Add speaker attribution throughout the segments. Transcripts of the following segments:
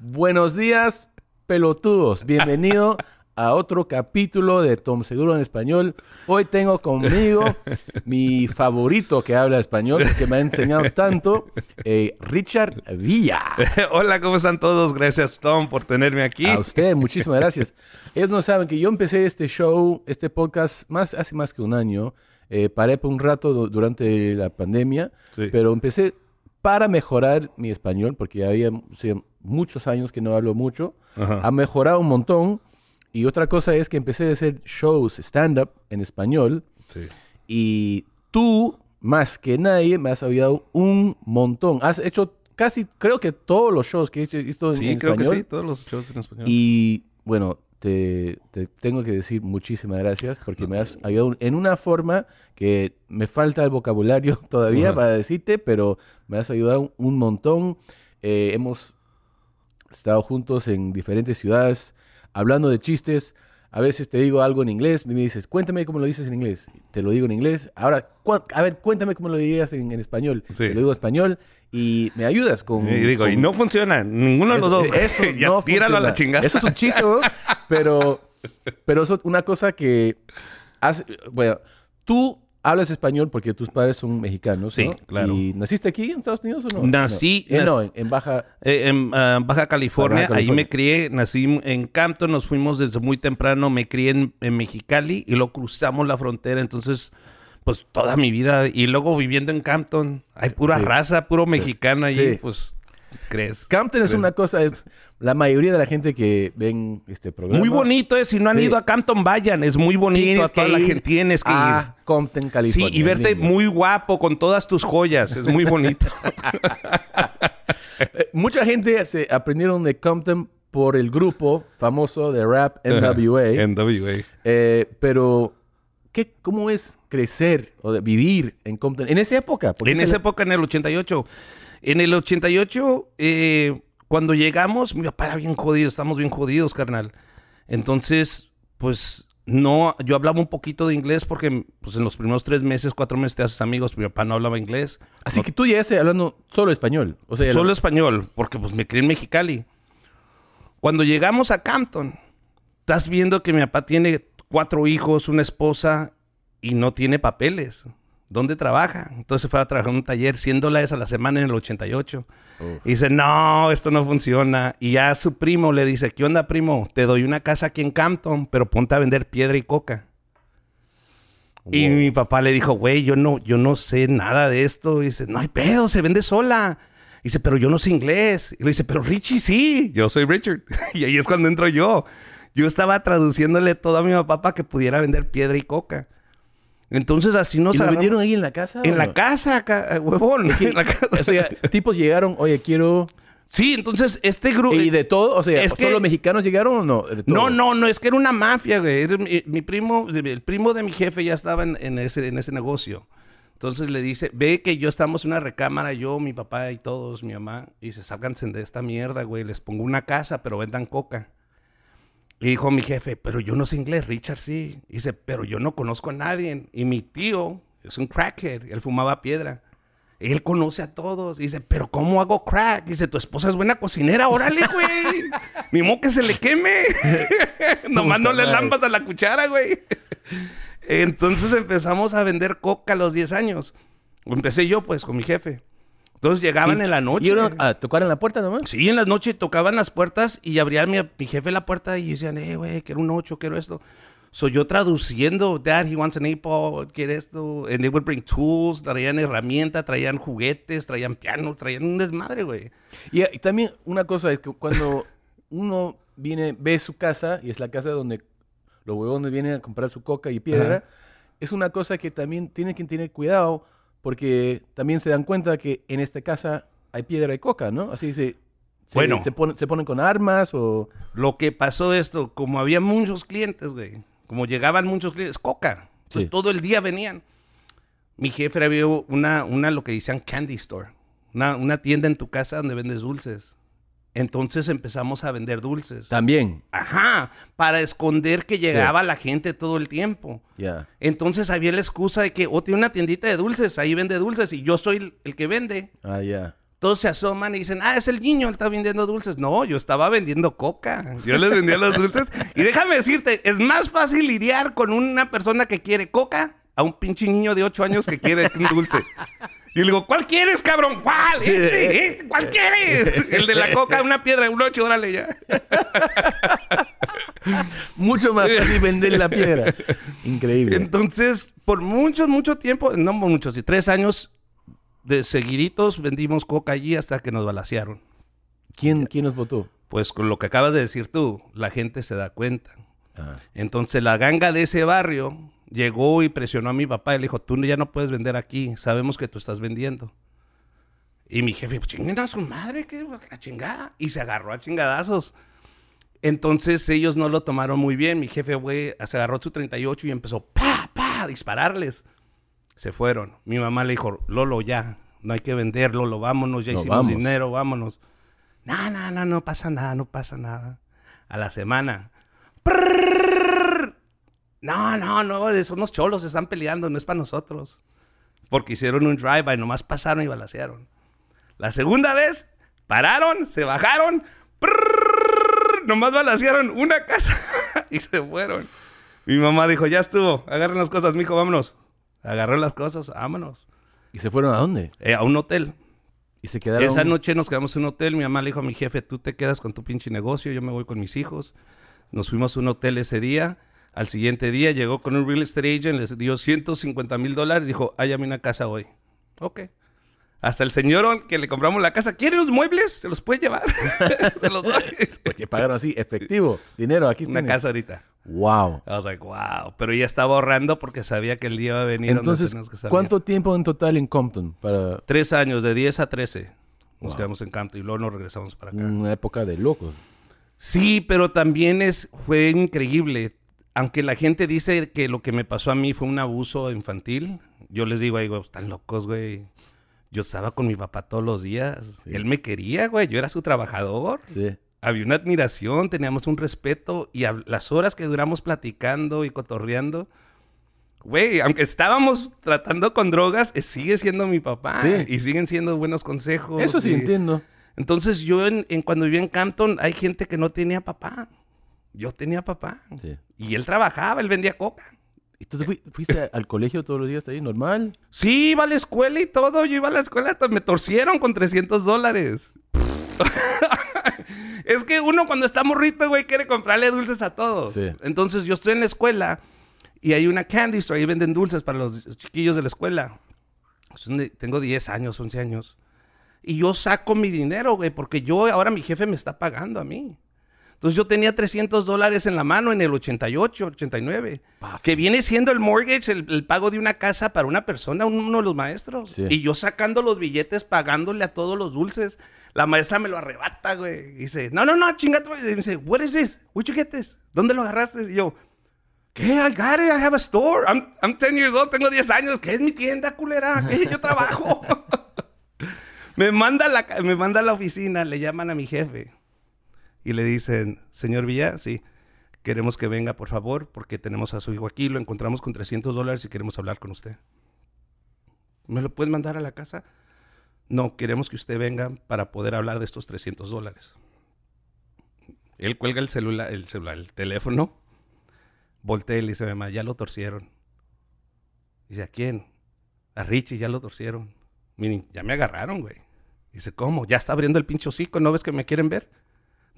Speaker 1: Buenos días, pelotudos. Bienvenido a otro capítulo de Tom Seguro en Español. Hoy tengo conmigo mi favorito que habla español, que me ha enseñado tanto, eh, Richard Villa.
Speaker 2: Hola, ¿cómo están todos? Gracias, Tom, por tenerme aquí.
Speaker 1: A usted, muchísimas gracias. Ellos no saben que yo empecé este show, este podcast, más, hace más que un año. Eh, paré por un rato du- durante la pandemia,
Speaker 2: Sí.
Speaker 1: pero empecé para mejorar mi español, porque había o sea, muchos años que no hablo mucho.
Speaker 2: Ajá.
Speaker 1: Ha mejorado un montón. Y otra cosa es que empecé a hacer shows stand-up en español.
Speaker 2: Sí.
Speaker 1: Y tú, más que nadie, me has ayudado un montón. Has hecho casi, creo que todos los shows que he hecho- visto
Speaker 2: Sí,
Speaker 1: en
Speaker 2: creo
Speaker 1: español.
Speaker 2: que sí, todos los shows en español.
Speaker 1: Y bueno, te, te tengo que decir muchísimas gracias porque me has ayudado en una forma que me falta el vocabulario todavía
Speaker 2: Ajá.
Speaker 1: para decirte, pero me has ayudado un montón. Eh, hemos estado juntos en diferentes ciudades hablando de chistes. A veces te digo algo en inglés, y me dices, cuéntame cómo lo dices en inglés. Te lo digo en inglés. Ahora, a ver, cuéntame cómo lo dirías en, en español.
Speaker 2: Sí.
Speaker 1: Te lo digo en español y me ayudas con...
Speaker 2: y digo, y no funciona, ninguno de los dos.
Speaker 1: eso
Speaker 2: ya
Speaker 1: no
Speaker 2: tíralo a la chingada.
Speaker 1: Eso es un chiste. Pero, pero eso es una cosa que hace, bueno, tú hablas español porque tus padres son mexicanos,
Speaker 2: Sí,
Speaker 1: ¿no?
Speaker 2: claro.
Speaker 1: ¿Y naciste aquí en Estados Unidos o no?
Speaker 2: Nací-
Speaker 1: No, Eh, no, en, en Baja...
Speaker 2: Eh, en ah, Baja California,
Speaker 1: Baja
Speaker 2: ahí me crié, nací en Campton, nos fuimos desde muy temprano, me crié en, en Mexicali y luego cruzamos la frontera, entonces, pues toda mi vida, y luego viviendo en Campton, hay pura
Speaker 1: Sí.
Speaker 2: raza, puro mexicano allí,
Speaker 1: Sí.
Speaker 2: pues, crees.
Speaker 1: Campton es
Speaker 2: crees.
Speaker 1: una cosa... la mayoría de la gente que ven este programa...
Speaker 2: Muy bonito es, si no han
Speaker 1: Sí.
Speaker 2: ido a Campton, vayan, es muy bonito,
Speaker 1: Tienes
Speaker 2: a toda
Speaker 1: que
Speaker 2: la
Speaker 1: ir
Speaker 2: gente tienes que
Speaker 1: a
Speaker 2: ir.
Speaker 1: Compton,
Speaker 2: Sí,
Speaker 1: California.
Speaker 2: y verte
Speaker 1: lindo.
Speaker 2: muy guapo con todas tus joyas, es muy bonito.
Speaker 1: Eh, mucha gente se aprendieron de Compton por el grupo famoso de rap NWA.
Speaker 2: NWA.
Speaker 1: Eh, pero, ¿qué, ¿cómo es crecer o de vivir en Compton? En esa época.
Speaker 2: En
Speaker 1: esa la-
Speaker 2: época, en el 88. En el 88, eh, cuando llegamos, mi papá era bien jodido, estamos bien jodidos, carnal. Entonces, pues, no, yo hablaba un poquito de inglés porque, pues, en los primeros tres meses, cuatro meses te haces amigos, mi papá no hablaba inglés.
Speaker 1: Así que tú llegaste hablando solo español. O sea,
Speaker 2: Solo español, porque, pues, me crié en Mexicali. Cuando llegamos a Campton, estás viendo que mi papá tiene cuatro hijos, una esposa y no tiene papeles. ¿Dónde trabaja? Entonces fue a trabajar en un taller 100 dólares a la semana en el 88.
Speaker 1: Uf.
Speaker 2: Y dice, no, esto no funciona. Y ya su primo le dice, ¿qué onda, primo? Te doy una casa aquí en Campton, pero ponte a vender piedra y coca. Y mi papá le dijo, güey, yo no, yo no sé nada de esto. Y dice, no hay pedo, se vende sola. Y dice, pero yo no sé inglés. Y le dice, pero Richie sí, yo soy Richard. y ahí es cuando entro yo. Yo estaba traduciéndole todo a mi papá para que pudiera vender piedra y coca. Entonces así nos
Speaker 1: ¿Y lo vendieron ahí en la casa?
Speaker 2: En la casa, ca- huevón. En la casa.
Speaker 1: O sea, tipos llegaron, oye, quiero...
Speaker 2: Sí, entonces este grupo...
Speaker 1: ¿Y de todo? O sea,
Speaker 2: es que-
Speaker 1: ¿solo mexicanos llegaron o no?
Speaker 2: No, no, no, es que era una mafia, güey. Mi, mi primo, el primo de mi jefe ya estaba en, en ese, en ese negocio. Entonces le dice, ve que yo estamos en una recámara, yo, mi papá y todos, mi mamá. Y dice, sálganse de esta mierda, güey. Les pongo una casa, pero vendan coca. Y dijo mi jefe, pero yo no sé inglés, Richard sí. Y dice, pero yo no conozco a nadie. Y mi tío es un crackhead, él fumaba piedra. Él conoce a todos. Y dice, pero ¿cómo hago crack? Y dice, tu esposa es buena cocinera, órale, güey. Ni modo que se le queme. Nomás no le lampas a la cuchara, güey. Entonces empezamos a vender coca a los 10 años. Empecé yo, pues, con mi jefe. Entonces llegaban
Speaker 1: Y-
Speaker 2: en la noche.
Speaker 1: ¿Llegaron a tocar en la puerta nomás?
Speaker 2: Sí, en las noches tocaban las puertas y abría mi, mi jefe la puerta y decían, eh, güey, quiero un ocho, quiero esto. Soy yo traduciendo, Dad, he wants an apple, quiere esto. And they would bring tools, traían herramientas, traían juguetes, traían pianos, traían un desmadre, güey.
Speaker 1: Y, y también una cosa es que cuando uno viene, ve su casa, y es la casa donde los huevones vienen a comprar su coca y piedra,
Speaker 2: Ajá.
Speaker 1: es una cosa que también tienen que tener cuidado porque también se dan cuenta que en esta casa hay piedra y coca, ¿no? Así se, se,
Speaker 2: Bueno.
Speaker 1: se, ponen, se ponen con armas o...
Speaker 2: Lo que pasó esto, como había muchos clientes, güey, como llegaban muchos clientes, coca. Pues
Speaker 1: Sí.
Speaker 2: todo el día venían. Mi jefe había una, una lo que decían candy store, una, una tienda en tu casa donde vendes dulces. Entonces empezamos a vender dulces.
Speaker 1: También,
Speaker 2: Ajá, para esconder que llegaba la gente todo el tiempo.
Speaker 1: ya.
Speaker 2: Entonces había la excusa de que, oh, tiene una tiendita de dulces, ahí vende dulces y yo soy el, que vende.
Speaker 1: Ah, ya.
Speaker 2: Todos se asoman y dicen, ah, es el niño, él está vendiendo dulces. No, yo estaba vendiendo coca. Yo les vendía los dulces. Y déjame decirte, es más fácil lidiar con una persona que quiere coca a un pinche niño de 8 años que quiere un dulce. Y le digo, ¿cuál quieres, cabrón? ¿Cuál? Este, este, ¿Cuál quieres? El de la coca, una piedra, un ocho, órale ya.
Speaker 1: Mucho más fácil vender la piedra. Increíble.
Speaker 2: Entonces, por mucho, mucho tiempo, no muchos, y tres años de seguiditos vendimos coca allí hasta que nos balacearon.
Speaker 1: ¿Quién, ¿Quién nos votó?
Speaker 2: Pues con lo que acabas de decir tú, la gente se da cuenta.
Speaker 1: Ah.
Speaker 2: Entonces la ganga de ese barrio llegó y presionó a mi papá y le dijo, tú ya no puedes vender aquí, sabemos que tú estás vendiendo. Y mi jefe, pues chinguen a su madre, que la chingada. Y se agarró a chingadazos. Entonces ellos no lo tomaron muy bien. Mi jefe, güey, se agarró su 38 y empezó, pa, pa, a dispararles. Se fueron. Mi mamá le dijo, Lolo, ya, no hay que vender, Lolo, vámonos, ya
Speaker 1: No,
Speaker 2: hicimos
Speaker 1: vamos.
Speaker 2: dinero, vámonos. No, no, no, no pasa nada, no pasa nada. A la semana. Prrrr. No, no, no, son unos cholos, se están peleando, no es para nosotros. Porque hicieron un drive-by, nomás pasaron y balacearon. La segunda vez, pararon, se bajaron, prrrr, nomás balacearon una casa y se fueron. Mi mamá dijo, ya estuvo, agarren las cosas, mijo, vámonos. Agarró las cosas, vámonos.
Speaker 1: ¿Y se fueron a dónde?
Speaker 2: Eh, a un hotel.
Speaker 1: Y se quedaron.
Speaker 2: Esa noche nos quedamos en un hotel. Mi mamá le dijo a mi jefe, tú te quedas con tu pinche negocio, yo me voy con mis hijos. Nos fuimos a un hotel ese día. Al siguiente día llegó con un real estate agent, les dio 150 mil dólares. Dijo, hállame una casa hoy. Ok. Hasta el señor al que le compramos la casa, ¿quiere los muebles? Se los puede llevar. Se los doy.
Speaker 1: Porque pagaron así, efectivo, dinero, aquí
Speaker 2: Una
Speaker 1: tienes.
Speaker 2: casa ahorita.
Speaker 1: Wow.
Speaker 2: I was like, wow. Pero ella estaba ahorrando porque sabía que el día iba a venir donde
Speaker 1: Entonces,
Speaker 2: teníamos que salir.
Speaker 1: ¿cuánto tiempo en total en Compton? Para
Speaker 2: Tres años, de 10 a 13. Nos
Speaker 1: Wow.
Speaker 2: quedamos en Campton y luego nos regresamos para acá.
Speaker 1: una época de locos.
Speaker 2: Sí, pero también es, fue increíble. Aunque la gente dice que lo que me pasó a mí fue un abuso infantil, yo les digo, güey, están locos, güey. Yo estaba con mi papá todos los días.
Speaker 1: Sí.
Speaker 2: Él me quería, güey. Yo era su trabajador.
Speaker 1: Sí.
Speaker 2: Había una admiración, teníamos un respeto. Y a- las horas que duramos platicando y cotorreando, güey, aunque estábamos tratando con drogas, eh, sigue siendo mi papá.
Speaker 1: Sí.
Speaker 2: Y siguen siendo buenos consejos.
Speaker 1: Eso sí
Speaker 2: y-
Speaker 1: entiendo.
Speaker 2: entonces yo en, en cuando vivía en Campton hay gente que no tenía papá. Yo tenía papá.
Speaker 1: Sí.
Speaker 2: Y él trabajaba, él vendía coca.
Speaker 1: ¿Y tú te fui- fuiste al colegio todos los días ahí, normal?
Speaker 2: Sí, iba a la escuela y todo. Yo iba a la escuela, me torcieron con 300 dólares. es que uno cuando está morrito, güey, quiere comprarle dulces a todos.
Speaker 1: Sí.
Speaker 2: Entonces yo estoy en la escuela y hay una candy store, ahí venden dulces para los chiquillos de la escuela. Tengo 10 años, 11 años. Y yo saco mi dinero, güey, porque yo, ahora mi jefe me está pagando a mí. Entonces yo tenía 300 dólares en la mano en el 88, 89,
Speaker 1: Paf.
Speaker 2: que viene siendo el mortgage, el, el pago de una casa para una persona, un- uno de los maestros.
Speaker 1: Sí.
Speaker 2: Y yo sacando los billetes, pagándole a todos los dulces. La maestra me lo arrebata, güey. Y dice, no, no, no, chingate. Y me dice, what is this? Where'd you get this? ¿Dónde lo agarraste? Y yo, ¿qué? I got it, I have a store. I'm, I'm 10 years old, tengo 10 años. ¿Qué es mi tienda, culera? ¿Qué? Yo trabajo. me, manda la, me manda a la oficina, le llaman a mi jefe. Y le dicen, señor Villa, sí, queremos que venga, por favor, porque tenemos a su hijo aquí, lo encontramos con 300 dólares y queremos hablar con usted. ¿Me lo pueden mandar a la casa? No, queremos que usted venga para poder hablar de estos 300 dólares. Él cuelga el celular, el celular, el teléfono, voltea y le dice, mamá, ya lo torcieron. Dice, ¿a quién? A Richie, ya lo torcieron. Miren, ya me agarraron, güey. Dice, ¿cómo? Ya está abriendo el pinche hocico, ¿no ves que me quieren ver?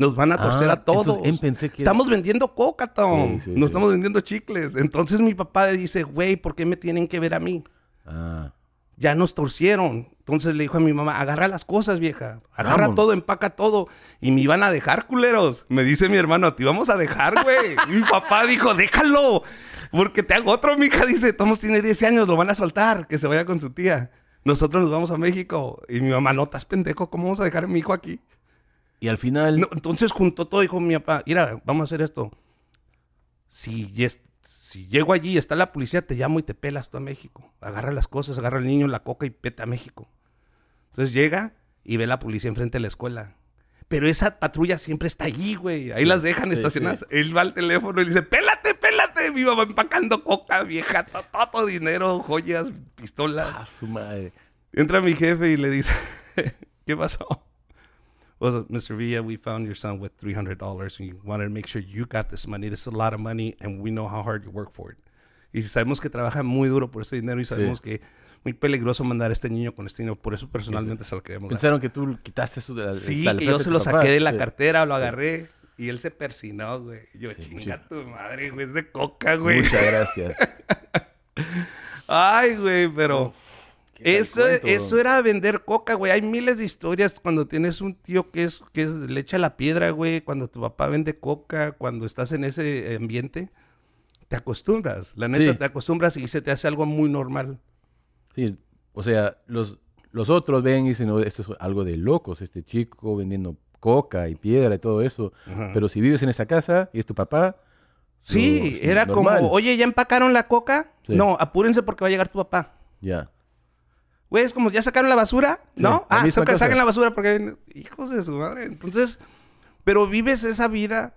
Speaker 2: Nos van a torcer
Speaker 1: Ah,
Speaker 2: a todos.
Speaker 1: entonces pensé que era-
Speaker 2: Estamos vendiendo coca, Tom.
Speaker 1: Sí, sí,
Speaker 2: no
Speaker 1: sí.
Speaker 2: estamos vendiendo chicles. Entonces mi papá dice, güey, ¿por qué me tienen que ver a mí?
Speaker 1: Ah,
Speaker 2: Ya nos torcieron. Entonces le dijo a mi mamá, agarra las cosas, vieja. Agarra
Speaker 1: Vamos.
Speaker 2: todo, empaca todo. Y me iban a dejar, culeros. Me dice mi hermano, te íbamos a dejar, güey. Y mi papá dijo, déjalo. Porque te hago otro, mija. Dice, Tomás tiene 10 años, lo van a soltar. Que se vaya con su tía. Nosotros nos vamos a México. Y mi mamá, no, estás pendejo. ¿Cómo vamos a dejar a mi hijo aquí?
Speaker 1: Y al final,
Speaker 2: No, entonces juntó todo, dijo mi papá, mira, vamos a hacer esto. Si, yes- si llego allí y está la policía, te llamo y te pelas tú a México. Agarra las cosas, agarra al niño, la coca y peta a México. Entonces llega y ve la policía enfrente de la escuela. Pero esa patrulla siempre está allí, güey. Ahí
Speaker 1: Sí,
Speaker 2: las dejan
Speaker 1: sí,
Speaker 2: estacionadas.
Speaker 1: sí.
Speaker 2: Él va al teléfono y le dice, pélate, pélate. Mi mamá empacando coca, vieja, to- todo, dinero, joyas, pistolas.
Speaker 1: a su madre.
Speaker 2: Entra mi jefe y le dice, ¿Qué pasó? Well, Mr. Villa, we found your son with $300 and we wanted to make sure you got this money. This is a lot of money and we know how hard you work for it. Y sabemos que trabaja muy duro por ese dinero y sabemos que muy peligroso mandar a este niño con este dinero. Por eso personalmente se lo queremos dar.
Speaker 1: Pensaron que tú quitaste eso de la
Speaker 2: Sí, que yo se lo saqué de la
Speaker 1: Sí.
Speaker 2: cartera, lo agarré y él se persinó, güey. Yo,
Speaker 1: Sí,
Speaker 2: chinga
Speaker 1: sí.
Speaker 2: tu madre, güey, es de coca, güey.
Speaker 1: Muchas gracias.
Speaker 2: Ay, güey, pero...
Speaker 1: ¿Qué tal
Speaker 2: Eso, eso era vender coca, güey. Hay miles de historias cuando tienes un tío que es, que es le echa la piedra, güey. Cuando tu papá vende coca, cuando estás en ese ambiente, te acostumbras. La neta,
Speaker 1: Sí.
Speaker 2: te acostumbras y se te hace algo muy normal.
Speaker 1: Sí, o sea, los, los otros ven y dicen, no, esto es algo de locos, este chico vendiendo coca y piedra y todo eso.
Speaker 2: Ajá.
Speaker 1: Pero si vives en esa casa y es tu papá,
Speaker 2: Sí,
Speaker 1: lo-
Speaker 2: era
Speaker 1: normal.
Speaker 2: como, oye, ¿ya empacaron la coca?
Speaker 1: Sí.
Speaker 2: No, apúrense porque va a llegar tu papá.
Speaker 1: ya.
Speaker 2: Güey, es como, ¿ya sacaron la basura? ¿No? Ah, saca- saquen la basura porque... Hijos de su madre. Entonces, pero vives esa vida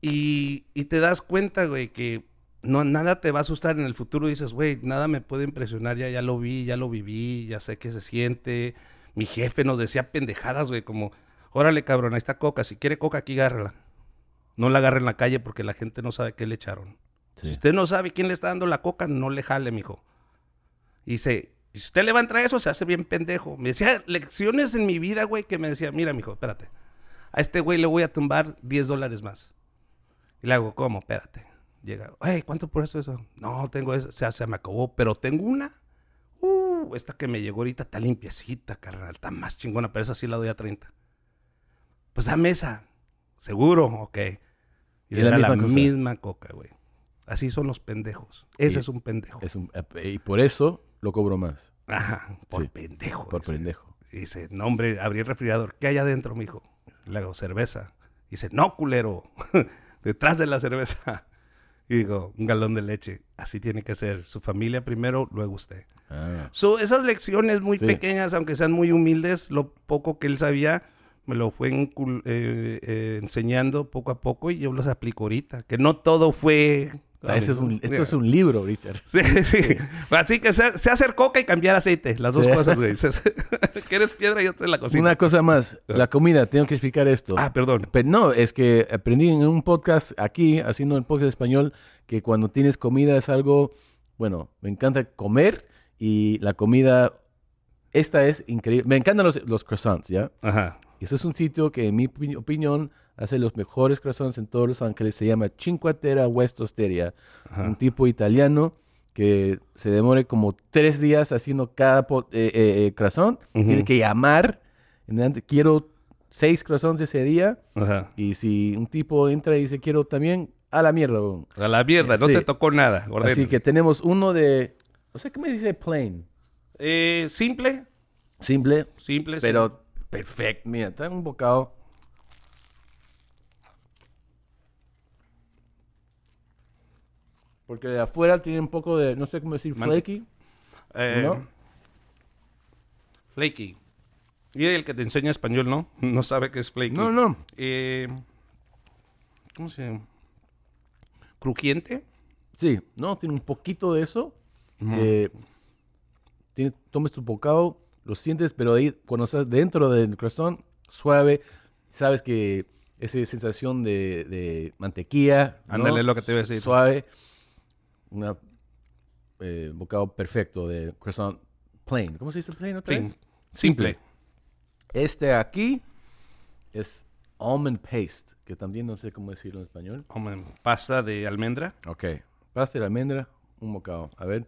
Speaker 2: y, y te das cuenta, güey, que no, nada te va a asustar en el futuro. dices, güey, nada me puede impresionar. Ya, ya lo vi, ya lo viví, ya sé qué se siente. Mi jefe nos decía pendejadas, güey, como, órale, cabrón, ahí está coca. Si quiere coca, aquí agárrala. No la agarre en la calle porque la gente no sabe qué le echaron.
Speaker 1: Sí.
Speaker 2: Si usted no sabe quién le está dando la coca, no le jale, mijo. Y dice, y si usted le va a entrar eso, se hace bien pendejo. Me decía lecciones en mi vida, güey, que me decía, mira, mijo, espérate. A este güey le voy a tumbar 10 dólares más. Y le hago, ¿cómo? Espérate. Llega, hey, ¿cuánto por eso eso? No, tengo eso. O sea, se me acabó, pero tengo una. Uh, esta que me llegó ahorita está limpiecita, carnal. Está más chingona, pero esa sí la doy a 30. Pues dame esa. ¿Seguro? Ok. Y
Speaker 1: la
Speaker 2: era la
Speaker 1: misma cosa.
Speaker 2: misma coca, güey. Así son los pendejos. Ese
Speaker 1: Y-
Speaker 2: es un pendejo.
Speaker 1: Es un- eh, y por eso lo cobro más,
Speaker 2: Ajá, por
Speaker 1: Sí,
Speaker 2: pendejo.
Speaker 1: por
Speaker 2: dice.
Speaker 1: pendejo.
Speaker 2: Dice, no, hombre, abrí el refrigerador. ¿Qué hay adentro, mijo? Le hago cerveza. Dice, no, culero. Detrás de la cerveza. Y digo, un galón de leche. Así tiene que ser. Su familia primero, luego usted.
Speaker 1: Ah,
Speaker 2: So, esas lecciones muy
Speaker 1: Sí.
Speaker 2: pequeñas, aunque sean muy humildes, lo poco que él sabía, me lo fue eh, eh, enseñando poco a poco y yo los aplico ahorita. Que no todo fue...
Speaker 1: Ah, es un- esto es un libro, Richard.
Speaker 2: Sí, sí. Así que sé, sé hacer coca y cambiar aceite. Las dos
Speaker 1: Sí.
Speaker 2: cosas, güey. Sé- sé- que eres piedra y yo estoy en la cocina.
Speaker 1: Una cosa más, la comida, tengo que explicar esto.
Speaker 2: Ah, perdón.
Speaker 1: Pero no, es que aprendí en un podcast aquí, haciendo el podcast español, que cuando tienes comida es algo, bueno, me encanta comer y la comida, esta es increíble. Me encantan los, los croissants, ¿ya?
Speaker 2: Ajá.
Speaker 1: Y eso es un sitio que en mi opi- opinión hace los mejores croissants en todos Los Ángeles. Se llama Cinque Terre West Osteria.
Speaker 2: Ajá.
Speaker 1: Un tipo italiano que se demore como tres días haciendo cada eh, eh, eh. Tiene que llamar. Quiero seis croissants ese día.
Speaker 2: Ajá.
Speaker 1: Y si un tipo entra y dice quiero también, a la mierda.
Speaker 2: A la mierda, no
Speaker 1: Sí.
Speaker 2: te tocó nada.
Speaker 1: Así que tenemos uno de, no sé qué me dice plain.
Speaker 2: Eh, simple,
Speaker 1: Simple,
Speaker 2: simple.
Speaker 1: pero perfecto. Mira, está un bocado. Porque de afuera tiene un poco de, no sé cómo decir, flaky.
Speaker 2: Eh,
Speaker 1: ¿no?
Speaker 2: Flaky. Y el que te enseña español, ¿no? No sabe qué es flaky.
Speaker 1: No, no.
Speaker 2: Eh, ¿Cómo se llama? ¿Crujiente?
Speaker 1: Sí, no, tiene un poquito de eso.
Speaker 2: Ujú.
Speaker 1: que tienes, tomes tu bocado, lo sientes, pero ahí cuando estás dentro del croissant, suave, sabes que esa sensación de, de mantequilla, ¿no?
Speaker 2: Ándale, lo que te iba a decir.
Speaker 1: Suave, un bocado perfecto de croissant plain. ¿Cómo se dice plain otra
Speaker 2: Sí.
Speaker 1: vez?
Speaker 2: Simple.
Speaker 1: Este aquí es almond paste, que también no sé cómo decirlo en español.
Speaker 2: Hombre, pasta de almendra.
Speaker 1: Ok, pasta de almendra, un bocado. A ver.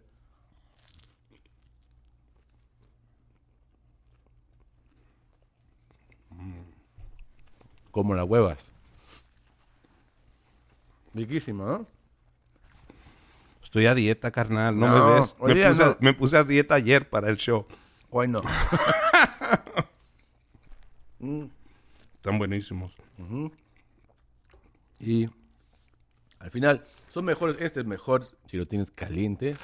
Speaker 1: Como las huevas. Riquísima, ¿no?
Speaker 2: Estoy a dieta, carnal. No,
Speaker 1: No,
Speaker 2: me ves. Me puse,
Speaker 1: no.
Speaker 2: a, me puse a dieta ayer para el show.
Speaker 1: Hoy no.
Speaker 2: Están buenísimos.
Speaker 1: Y al final, son mejores. Este es mejor si lo tienes caliente,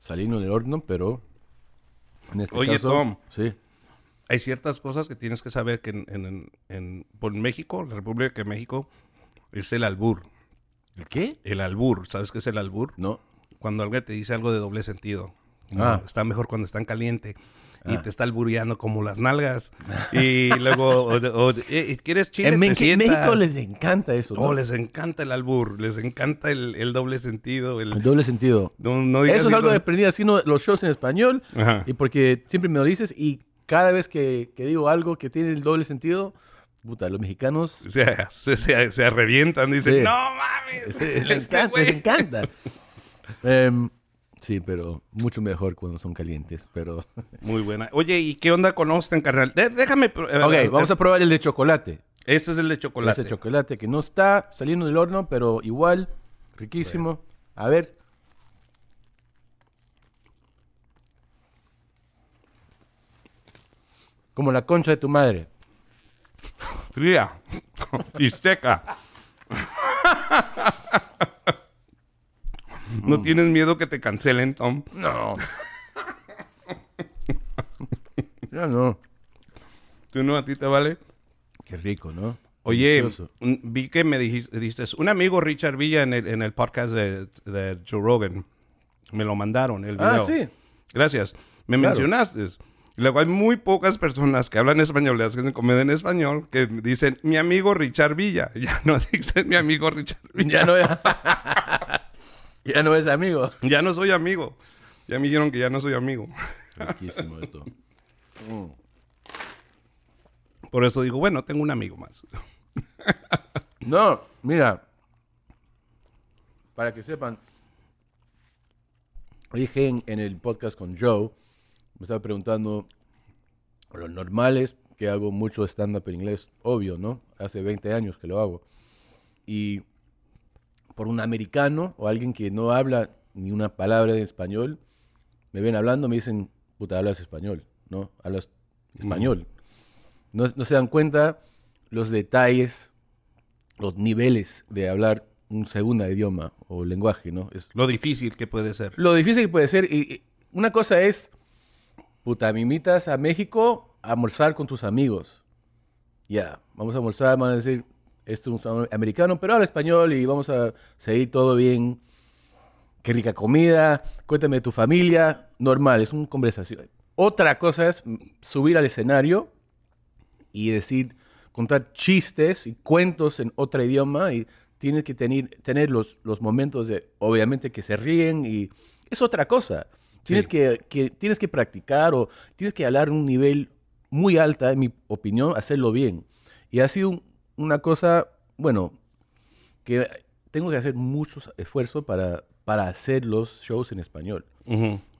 Speaker 1: saliendo del horno, pero en este
Speaker 2: Oye,
Speaker 1: caso.
Speaker 2: Tom.
Speaker 1: Sí.
Speaker 2: Hay ciertas cosas que tienes que saber que en, en, en- por México, la República de México, es el albur.
Speaker 1: ¿El qué?
Speaker 2: El albur. ¿Sabes qué es el albur?
Speaker 1: No.
Speaker 2: Cuando alguien te dice algo de doble sentido.
Speaker 1: Ah.
Speaker 2: No, está mejor cuando están caliente. y
Speaker 1: Ah.
Speaker 2: te está albureando como las nalgas. Y luego, o, o, eh, ¿quieres chile?
Speaker 1: en
Speaker 2: Te.
Speaker 1: México les encanta eso, ¿no?
Speaker 2: Oh, les encanta el albur, les encanta el, el doble sentido. El,
Speaker 1: El doble sentido.
Speaker 2: no, no digas
Speaker 1: Eso es algo de aprendí haciendo los shows en español
Speaker 2: Ajá.
Speaker 1: y porque siempre me lo dices y cada vez que, que digo algo que tiene el doble sentido, puta, los mexicanos
Speaker 2: O sea, se, se, se revientan, dicen,
Speaker 1: Sí.
Speaker 2: no mames.
Speaker 1: Les
Speaker 2: este
Speaker 1: encanta,
Speaker 2: güey".
Speaker 1: les encanta. Em, sí, pero mucho mejor cuando son calientes. Pero.
Speaker 2: Muy buena. Oye, ¿y qué onda con Austin, carnal? De- déjame... eh,
Speaker 1: ok,
Speaker 2: eh,
Speaker 1: vamos a probar el de chocolate.
Speaker 2: Este es el de chocolate.
Speaker 1: Ese chocolate que no está saliendo del horno, pero igual, riquísimo. A ver. Como la concha de tu madre.
Speaker 2: Fría. y seca. ¿No tienes miedo que te cancelen, Tom?
Speaker 1: No. ya no.
Speaker 2: ¿Tú no? ¿A ti te vale?
Speaker 1: Qué rico, ¿no?
Speaker 2: Oye, un- vi que me dijiste, un amigo Richard Villa en el, en el podcast de, de Joe Rogan. Me lo mandaron, el video.
Speaker 1: Ah, sí.
Speaker 2: Gracias. Me
Speaker 1: Claro.
Speaker 2: mencionaste. Luego hay muy pocas personas que hablan español, le hacen comedia en español, que dicen mi amigo Richard Villa. Ya no dicen mi amigo Richard Villa.
Speaker 1: Ya no es. ya no es amigo.
Speaker 2: Ya no soy amigo. Ya me dijeron que ya no soy amigo.
Speaker 1: Riquísimo esto. Mm.
Speaker 2: Por eso digo, bueno, tengo un amigo más.
Speaker 1: No, mira. Para que sepan. Dije en, en el podcast con Joe, me estaba preguntando lo normal es que hago mucho stand-up en inglés, obvio, ¿no? Hace 20 años que lo hago. Y por un americano o alguien que no habla ni una palabra de español, me ven hablando, me dicen, puta, hablas español, ¿no? Hablas español. No, no se dan cuenta los detalles, los niveles de hablar un segundo idioma o lenguaje, ¿no? Es
Speaker 2: Lo difícil que puede ser.
Speaker 1: lo difícil que puede ser. Y, y una cosa es, puta, me invitas a México a almorzar con tus amigos. Ya, vamos a almorzar, van a decir, esto es un americano, pero habla español y vamos a seguir todo bien. Qué rica comida, cuéntame de tu familia. Normal, es una conversación. Otra cosa es subir al escenario y decir, contar chistes y cuentos en otro idioma y tienes que tener, tener los, los momentos de, obviamente, que se ríen y es otra cosa. Tienes,
Speaker 2: Sí.
Speaker 1: que, que- tienes que practicar o tienes que hablar un nivel muy alta, en mi opinión, hacerlo bien. Y ha sido un- una cosa, bueno, que tengo que hacer mucho esfuerzo para, para hacer los shows en español.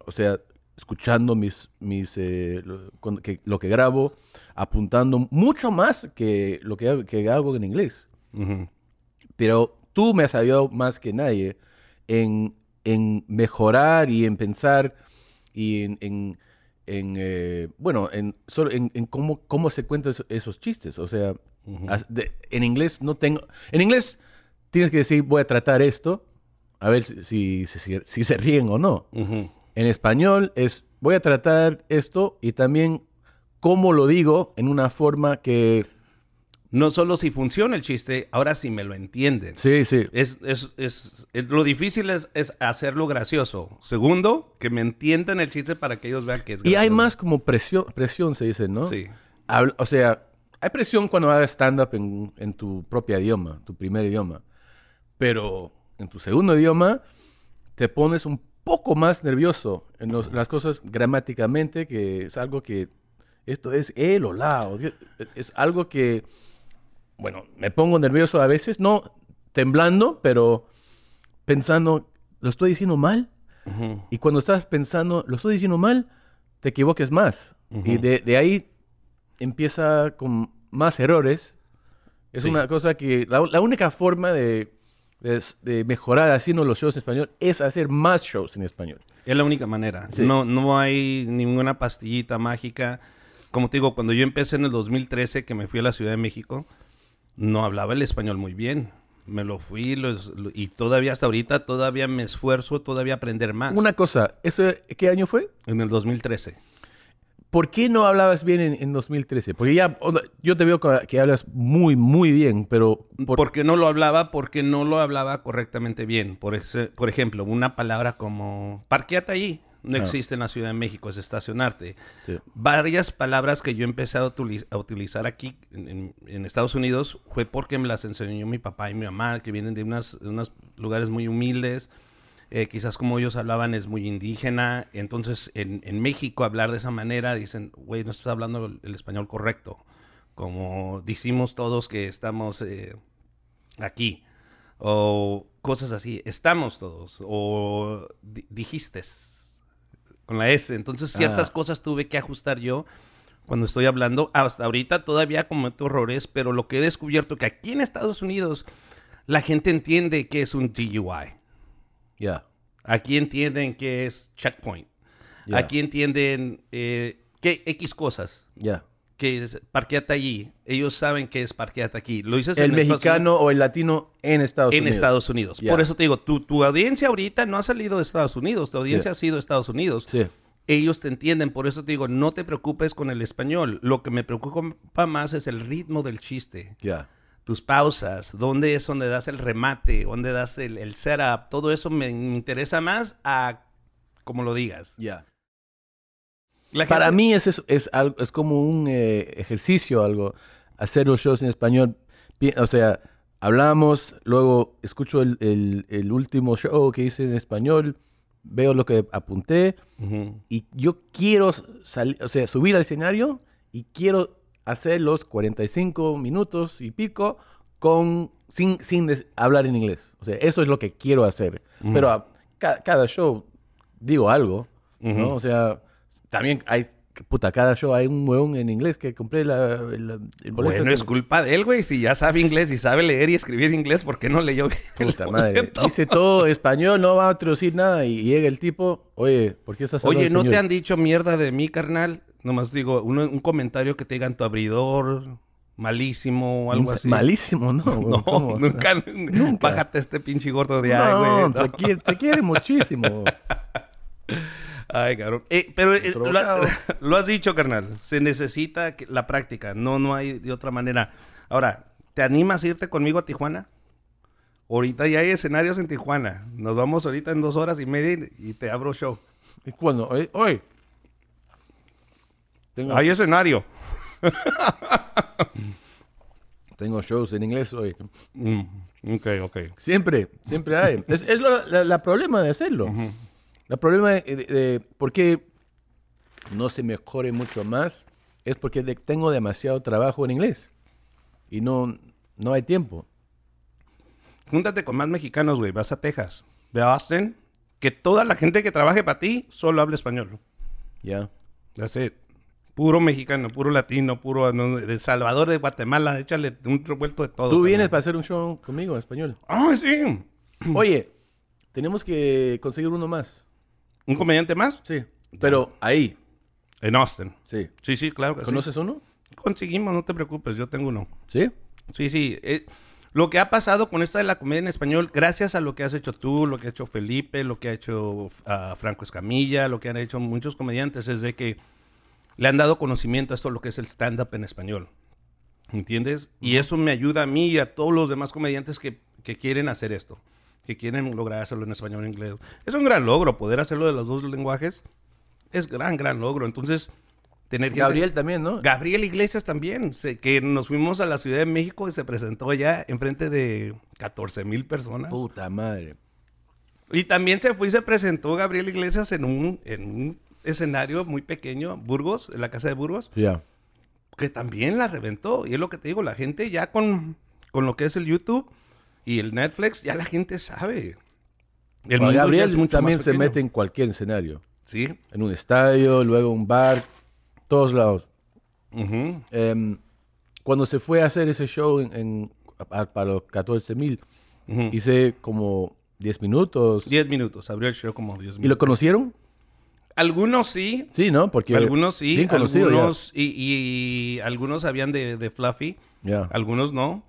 Speaker 1: O sea, escuchando mis, mis, eh, lo, que, lo que grabo, apuntando mucho más que lo que, hago- que hago en inglés. Pero tú me has ayudado más que nadie en, en mejorar y en pensar y en, en- en, eh, bueno, en, solo en, en cómo, cómo se cuentan esos, esos chistes. O sea, de- en inglés no tengo... En inglés tienes que decir, voy a tratar esto, a ver si, si, si- si se ríen o no. En español es, voy a tratar esto y también cómo lo digo en una forma que...
Speaker 2: No solo si funciona el chiste, ahora sí me lo entienden.
Speaker 1: Sí, sí.
Speaker 2: Es, es, es, es- lo difícil es, es hacerlo gracioso. Segundo, que me entiendan el chiste para que ellos vean que es
Speaker 1: Y hay
Speaker 2: gracioso.
Speaker 1: más como presión, presión se dice, ¿no?
Speaker 2: Sí.
Speaker 1: Habla- o sea, hay presión cuando hagas stand-up en, en tu propio idioma, tu primer idioma. Pero en tu segundo idioma te pones un poco más nervioso en los- las cosas gramáticamente, que es algo que esto es el o la, o es algo que, bueno, me pongo nervioso a veces, no temblando, pero pensando, ¿lo estoy diciendo mal? Y cuando estás pensando, ¿lo estoy diciendo mal? Te equivoques más. Y de, de ahí empieza con más errores. Es
Speaker 2: Sí.
Speaker 1: una cosa que la, la única forma de, de, de mejorar haciendo los shows en español es hacer más shows en español.
Speaker 2: Es la única manera.
Speaker 1: Sí.
Speaker 2: No, no hay ninguna pastillita mágica. Como te digo, cuando yo empecé en el 2013, que me fui a la Ciudad de México, no hablaba el español muy bien. Me lo fui los- lo- y todavía hasta ahorita, todavía me esfuerzo todavía a aprender más.
Speaker 1: Una cosa, ¿ese, ¿qué año fue?
Speaker 2: En el 2013.
Speaker 1: ¿Por qué no hablabas bien en, en 2013? Porque ya yo te veo que hablas muy, muy bien, pero... por-
Speaker 2: ¿Por qué no lo hablaba? Porque no lo hablaba correctamente bien. Por, ese, por ejemplo, una palabra como parqueate allí. No
Speaker 1: Ah.
Speaker 2: existe en la Ciudad de México, es estacionarte.
Speaker 1: Sí.
Speaker 2: Varias palabras que yo empecé a, a utilizar aquí en, en- en Estados Unidos fue porque me las enseñó mi papá y mi mamá, que vienen de unas- unos lugares muy humildes. Eh, quizás como ellos hablaban es muy indígena. Entonces, en, en México hablar de esa manera, dicen, güey, no estás hablando el, el español correcto. Como decimos todos que estamos eh, aquí. O cosas así. Estamos todos. O di- dijiste con la S. Entonces, ciertas
Speaker 1: Ah.
Speaker 2: cosas tuve que ajustar yo cuando estoy hablando. Hasta ahorita todavía cometo errores, pero lo que he descubierto que aquí en Estados Unidos la gente entiende que es un DUI.
Speaker 1: Ya.
Speaker 2: Aquí entienden que es checkpoint. Aquí entienden eh, que X cosas.
Speaker 1: Ya.
Speaker 2: Que es parqueate allí. Ellos saben que es parqueate aquí. Lo dices
Speaker 1: El
Speaker 2: en
Speaker 1: mexicano o el latino en Estados
Speaker 2: Unidos- en
Speaker 1: Unidos.
Speaker 2: Estados Unidos.
Speaker 1: Ya.
Speaker 2: Por eso te digo, tu, tu audiencia ahorita no ha salido de Estados Unidos. Tu audiencia
Speaker 1: Sí.
Speaker 2: ha sido Estados Unidos.
Speaker 1: Sí.
Speaker 2: Ellos te entienden. Por eso te digo, no te preocupes con el español. Lo que me preocupa más es el ritmo del chiste.
Speaker 1: Ya.
Speaker 2: tus pausas, dónde es donde das el remate, dónde das el, el setup, todo eso me interesa más a como lo digas.
Speaker 1: Ya.
Speaker 2: La
Speaker 1: Para
Speaker 2: gente-
Speaker 1: mí es, es, es es como un eh, ejercicio, algo, hacer los shows en español. O sea, hablamos, luego escucho el, el- el último show que hice en español, veo lo que apunté
Speaker 2: Ujú.
Speaker 1: y yo quiero salir, o sea, subir al escenario y quiero hacer los 45 minutos y pico con sin, sin hablar en inglés. O sea, eso es lo que quiero hacer.
Speaker 2: Ujú.
Speaker 1: Pero a ca- cada show digo algo, ¿no?
Speaker 2: Ujú.
Speaker 1: O sea, también hay, puta, cada show hay un hueón en inglés que compré la, el, el boleto
Speaker 2: Bueno, es culpa de él, güey. Si ya sabe inglés y sabe leer y escribir inglés, ¿por qué no leyó
Speaker 1: Puta madre.
Speaker 2: boleto?
Speaker 1: Dice todo español, no va a traducir nada y llega el tipo, oye, ¿por qué estás
Speaker 2: Oye, ¿no te
Speaker 1: español?"
Speaker 2: han dicho mierda de mí, carnal? Nomás digo, uno- un comentario que te digan tu abridor, malísimo o algo así.
Speaker 1: Malísimo, ¿no? güey?
Speaker 2: No,
Speaker 1: ¿Cómo?
Speaker 2: nunca,
Speaker 1: Nunca.
Speaker 2: Bájate este pinche gordo de ahí,
Speaker 1: no,
Speaker 2: güey.
Speaker 1: te, quiere, te quiere muchísimo.
Speaker 2: Ay, cabrón. Eh, pero eh, lo, lo has dicho, carnal. Se necesita que- la práctica. No, no hay de otra manera. Ahora, ¿te animas a irte conmigo a Tijuana? Ahorita ya hay escenarios en Tijuana. Nos vamos ahorita en dos horas y media y te abro show.
Speaker 1: ¿Y cuándo? Hoy. hoy. Tengo,
Speaker 2: Hay escenario.
Speaker 1: tengo shows en inglés hoy.
Speaker 2: Mm, ok, ok.
Speaker 1: Siempre, siempre hay. Es, es lo- la, la problema de hacerlo.
Speaker 2: Ujú.
Speaker 1: La problema de, de- de por qué no se mejore mucho más es porque de- tengo demasiado trabajo en inglés y no, no hay tiempo.
Speaker 2: Júntate con más mexicanos, güey. Vas a Texas. Ve a Austin. Que toda la gente que trabaje para ti solo hable español.
Speaker 1: Ya.
Speaker 2: That's it. Puro mexicano, puro latino, puro no, de Salvador, de Guatemala. Échale un revuelto de todo.
Speaker 1: Tú vienes para hacer un show conmigo en español.
Speaker 2: ¡Ah, sí!
Speaker 1: Oye, tenemos que conseguir uno más.
Speaker 2: ¿Un comediante más?
Speaker 1: Sí. Pero ahí,
Speaker 2: En Austin.
Speaker 1: sí.
Speaker 2: Sí, sí, claro que sí.
Speaker 1: ¿Conoces uno?
Speaker 2: Conseguimos, no te preocupes, yo tengo uno.
Speaker 1: Sí.
Speaker 2: Sí, sí. eh, lo que ha pasado con esta de la comedia en español, gracias a lo que has hecho tú, lo que ha hecho Felipe, lo que ha hecho ah, Franco Escamilla, lo que han hecho muchos comediantes, es de que le han dado conocimiento a esto, lo que es el stand-up en español. ¿Entiendes? Y eso me ayuda a mí y a todos los demás comediantes que, que quieren hacer esto, que quieren lograr hacerlo en español e inglés. Es un gran logro poder hacerlo de los dos lenguajes. Es gran, gran logro. Entonces, tener gente-
Speaker 1: Gabriel también, ¿no?
Speaker 2: Gabriel Iglesias también, se- que nos fuimos a la Ciudad de México y se presentó allá enfrente de 14 mil personas.
Speaker 1: Puta madre.
Speaker 2: Y también se fue y se presentó Gabriel Iglesias en un, en un escenario muy pequeño, Burgos, en la casa de Burgos,
Speaker 1: Ya.
Speaker 2: que también la reventó. Y es lo que te digo, la gente ya con, con lo que es el YouTube y el Netflix, ya la gente sabe. El
Speaker 1: Bueno, Gabriel también se mete en cualquier escenario.
Speaker 2: Sí.
Speaker 1: En un estadio, luego un bar, todos lados.
Speaker 2: Ujú.
Speaker 1: Em, cuando se fue a hacer ese show en, en- a- para los 14 mil,
Speaker 2: Ujú.
Speaker 1: hice como 10 minutos.
Speaker 2: 10 minutos, abrió el show como 10
Speaker 1: ¿Y lo
Speaker 2: minutos.
Speaker 1: conocieron?
Speaker 2: Algunos sí,
Speaker 1: Sí, ¿no? Porque
Speaker 2: algunos sí,
Speaker 1: bien conocido ya.
Speaker 2: algunos y, y algunos sabían de, de Fluffy,
Speaker 1: Ya.
Speaker 2: algunos no,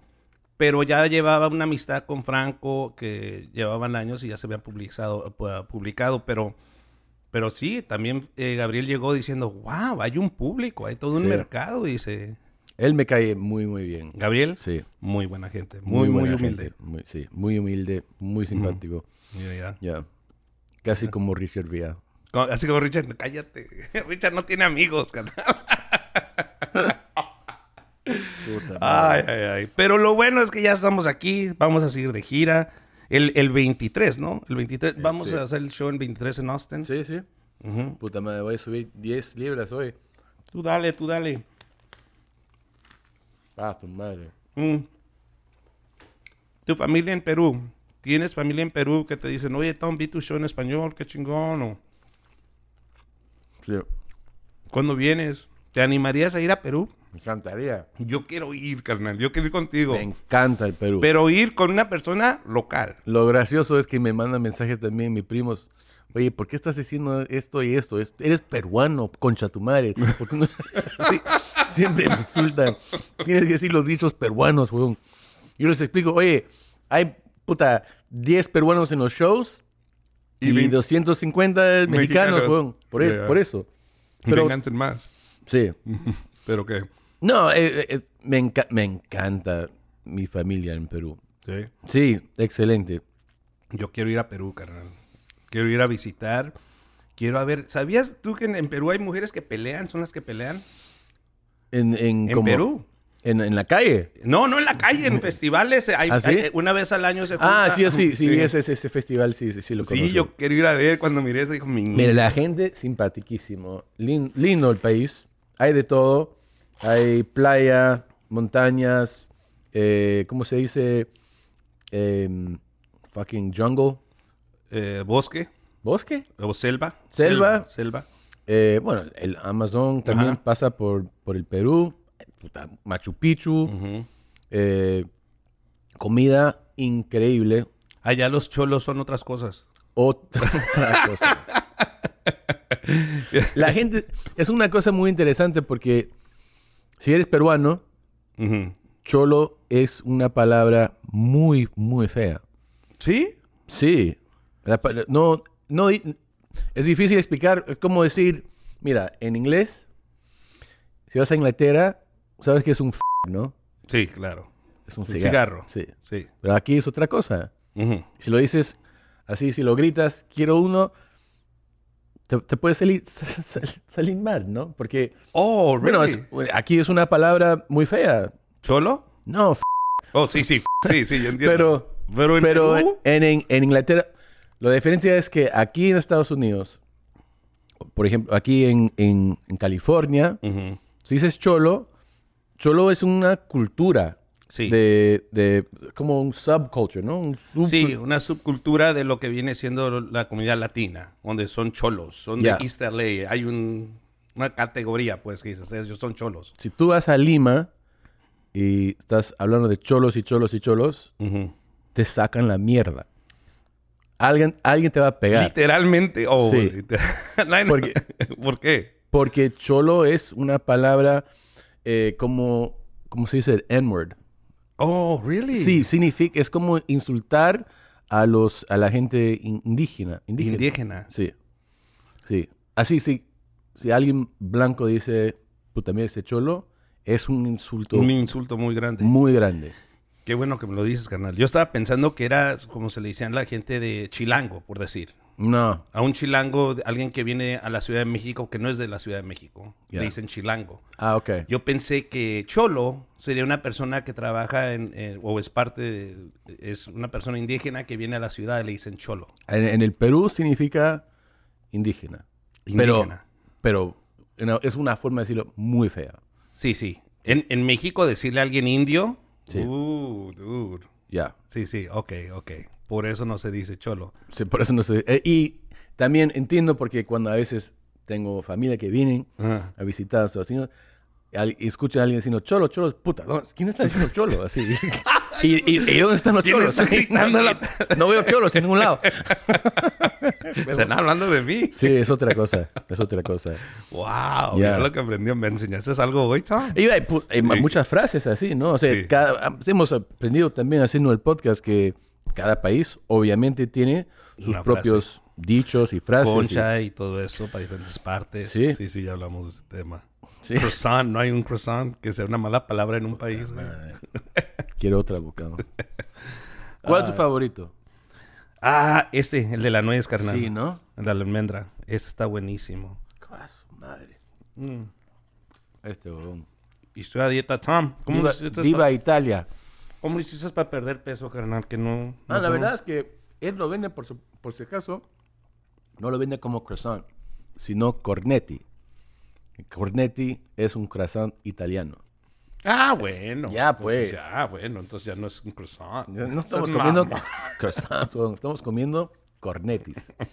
Speaker 2: pero ya llevaba una amistad con Franco que llevaban años y ya se había publicado, pu- publicado pero, pero sí, también eh, Gabriel llegó diciendo, wow, hay un público, hay todo un
Speaker 1: Sí.
Speaker 2: mercado, dice
Speaker 1: Él me cae muy, muy bien.
Speaker 2: Gabriel,
Speaker 1: Sí.
Speaker 2: muy buena gente, muy, muy,
Speaker 1: buena
Speaker 2: humilde.
Speaker 1: gente, Muy, sí, muy humilde, muy simpático.
Speaker 2: Ya, ya.
Speaker 1: Ya. Casi como Richard Villa.
Speaker 2: Así como Richard, cállate. Richard no tiene amigos, carnal.
Speaker 1: Puta
Speaker 2: Ay,
Speaker 1: madre.
Speaker 2: ay, ay. Pero lo bueno es que ya estamos aquí. Vamos a seguir de gira. El, el 23, ¿no? El 23. Vamos
Speaker 1: sí.
Speaker 2: a hacer el show el 23 en Austin.
Speaker 1: Sí, sí. Puta madre, voy a subir 10 libras hoy.
Speaker 2: Tú dale, tú dale.
Speaker 1: Ah, tu madre.
Speaker 2: Mm. Tu familia en Perú. ¿Tienes familia en Perú que te dicen, oye, Tom, vi tu show en español, qué chingón? O,
Speaker 1: Sí,
Speaker 2: ¿Cuándo vienes? ¿Te animarías a ir a Perú?
Speaker 1: Me encantaría.
Speaker 2: Yo quiero ir, carnal. Yo quiero ir contigo.
Speaker 1: Me encanta el Perú.
Speaker 2: Pero ir con una persona local.
Speaker 1: Lo gracioso es que me mandan mensajes también mis primos. Oye, ¿por qué estás diciendo esto y esto? Es- Eres peruano, concha tu madre. Siempre me insultan. Tienes que decir los dichos peruanos, weón. Yo les explico, oye, hay, puta, 10 peruanos en los shows y,
Speaker 2: Y vein-
Speaker 1: 250 mexicanos,
Speaker 2: Mexicanos.
Speaker 1: weón. Por, e-
Speaker 2: Ya.
Speaker 1: por eso.
Speaker 2: Pero...
Speaker 1: Pero,
Speaker 2: más.
Speaker 1: sí.
Speaker 2: ¿Pero qué?
Speaker 1: No, eh, eh, me, enca- me encanta mi familia en Perú.
Speaker 2: Sí.
Speaker 1: Sí, excelente.
Speaker 2: Yo quiero ir a Perú, carnal. Quiero ir a visitar. Quiero a ver. ¿Sabías tú que en, en Perú hay mujeres que pelean? ¿Son las que pelean?
Speaker 1: En, en,
Speaker 2: En
Speaker 1: como-
Speaker 2: Perú.
Speaker 1: En, en la calle.
Speaker 2: No, no en la calle, en festivales. Hay,
Speaker 1: ¿Ah, sí?
Speaker 2: hay- una vez al año se junta.
Speaker 1: Ah, sí, sí, sí, ese, ese, ese festival, sí, sí, sí lo
Speaker 2: Sí,
Speaker 1: conozco.
Speaker 2: yo quiero ir a ver cuando miré eso. Dijo, mi
Speaker 1: Mira, la gente, simpaticísimo. Lin- lindo el país. Hay de todo. Hay playa, montañas, eh, ¿cómo se dice? Em, fucking jungle.
Speaker 2: eh, bosque
Speaker 1: ¿Bosque?
Speaker 2: o selva.
Speaker 1: Selva.
Speaker 2: Selva.
Speaker 1: Eh, bueno, el Amazon también
Speaker 2: Ajá.
Speaker 1: pasa por, por el Perú. Puta, Machu Picchu. Comida increíble.
Speaker 2: Allá los cholos son otras cosas.
Speaker 1: Otra, otra cosa. La gente, es una cosa muy interesante porque si eres peruano, cholo es una palabra muy, muy fea.
Speaker 2: ¿Sí?
Speaker 1: Sí. La no, no, es difícil explicar. Es como decir, mira, en inglés, si vas a Inglaterra, sabes que es un f, ¿no?
Speaker 2: Sí, claro.
Speaker 1: Es un cigarro.
Speaker 2: cigarro.
Speaker 1: Sí.
Speaker 2: Sí.
Speaker 1: Pero aquí es otra cosa. Si lo dices así, si lo gritas, quiero uno, te, te puede salir, sal- salir mal, ¿no? Porque,
Speaker 2: Oh,
Speaker 1: bueno, es- aquí es una palabra muy fea.
Speaker 2: ¿Cholo?
Speaker 1: No, f-
Speaker 2: Oh, sí, sí. Sí, sí, yo entiendo.
Speaker 1: pero,
Speaker 2: pero en
Speaker 1: pero en, en- en Inglaterra, la diferencia es que aquí en Estados Unidos, por ejemplo, aquí en, California, si dices cholo, cholo es una cultura
Speaker 2: Sí.
Speaker 1: de, de, como un subculture, ¿no? Un sub-
Speaker 2: Sí, una subcultura de lo que viene siendo la comunidad latina, donde son cholos, son
Speaker 1: Ya.
Speaker 2: de East LA. Hay un- una categoría, pues, que dices, ellos son cholos.
Speaker 1: Si tú vas a Lima y estás hablando de cholos y cholos y cholos, te sacan la mierda. Alguien, alguien te va a pegar.
Speaker 2: Literalmente. Oh,
Speaker 1: Sí.
Speaker 2: literal- Ay, no.
Speaker 1: Porque-
Speaker 2: ¿Por qué?
Speaker 1: Porque cholo es una palabra eh, como, ¿cómo se dice? N-word.
Speaker 2: Oh, really?
Speaker 1: Sí, significa, es como insultar a los, a la gente in- indígena. Indígena.
Speaker 2: Indígena.
Speaker 1: Sí. Sí. Así, sí. Si alguien blanco dice, puta, mira ese cholo, es un insulto
Speaker 2: Un insulto muy grande.
Speaker 1: muy grande.
Speaker 2: Qué bueno que me lo dices, carnal. Yo estaba pensando que era como se le decían la gente de Chilango, por decir.
Speaker 1: No.
Speaker 2: A un chilango, alguien que viene a la Ciudad de México, que no es de la Ciudad de México, le dicen chilango.
Speaker 1: Ah, ok.
Speaker 2: Yo pensé que cholo sería una persona que trabaja en, eh, o es parte, de- es una persona indígena que viene a la ciudad y le dicen cholo.
Speaker 1: En, en el Perú significa indígena.
Speaker 2: Indígena.
Speaker 1: Pero, es una forma de decirlo muy fea.
Speaker 2: Sí, sí. En, en México decirle a alguien indio,
Speaker 1: Sí.
Speaker 2: uh, dude.
Speaker 1: Ya.
Speaker 2: Sí, sí, ok, ok. Por eso no se dice cholo.
Speaker 1: Sí, por eso no sé. eh, y también entiendo porque cuando a veces tengo familia que vienen
Speaker 2: Ajá.
Speaker 1: a visitar a sus vecinos y escuchan a alguien diciendo cholo, cholo, puta. ¿quién está diciendo cholo? Así. ¿Y, y, y dónde están los
Speaker 2: ¿Quién
Speaker 1: cholos?
Speaker 2: la-
Speaker 1: no veo cholos en ningún lado.
Speaker 2: ¿Están hablando de mí?
Speaker 1: Sí, es otra cosa. Es otra cosa.
Speaker 2: Wow,
Speaker 1: Ya.
Speaker 2: mira lo que aprendió. ¿Me enseñaste algo hoy, Tom?
Speaker 1: Y hay, hay muchas frases así, ¿no? O sea,
Speaker 2: Sí.
Speaker 1: cada- hemos aprendido también haciendo el podcast que cada país obviamente tiene sus
Speaker 2: Una
Speaker 1: propios dichos y frases. y-
Speaker 2: Concha y todo eso para diferentes partes.
Speaker 1: Sí.
Speaker 2: sí, sí, ya hablamos de ese tema.
Speaker 1: Sí.
Speaker 2: Croissant, no hay un croissant que sea una mala palabra en un país.
Speaker 1: Madre. Quiero otra bocado. ¿Cuál es tu favorito?
Speaker 2: Ah, este, el de la nuez, carnal.
Speaker 1: Sí, ¿no?
Speaker 2: El de la almendra. Ese está buenísimo.
Speaker 1: ¡Ah, su madre!
Speaker 2: Mm.
Speaker 1: Este huevón.
Speaker 2: Y estoy a dieta, Tom. ¿Cómo
Speaker 1: Viva,
Speaker 2: pa-
Speaker 1: Italia.
Speaker 2: ¿Cómo le hiciste para perder peso, carnal? Que no...
Speaker 1: Ah,
Speaker 2: no-
Speaker 1: la
Speaker 2: no-
Speaker 1: verdad es que él lo vende, por, su- por si acaso, no lo vende como croissant, sino cornetti. Cornetti es un croissant italiano.
Speaker 2: Ah, bueno.
Speaker 1: Ya,
Speaker 2: Entonces,
Speaker 1: pues.
Speaker 2: Ya, bueno. Entonces ya no es un croissant.
Speaker 1: No no estamos
Speaker 2: es
Speaker 1: comiendo
Speaker 2: mamá.
Speaker 1: croissants, weón, estamos comiendo cornetis.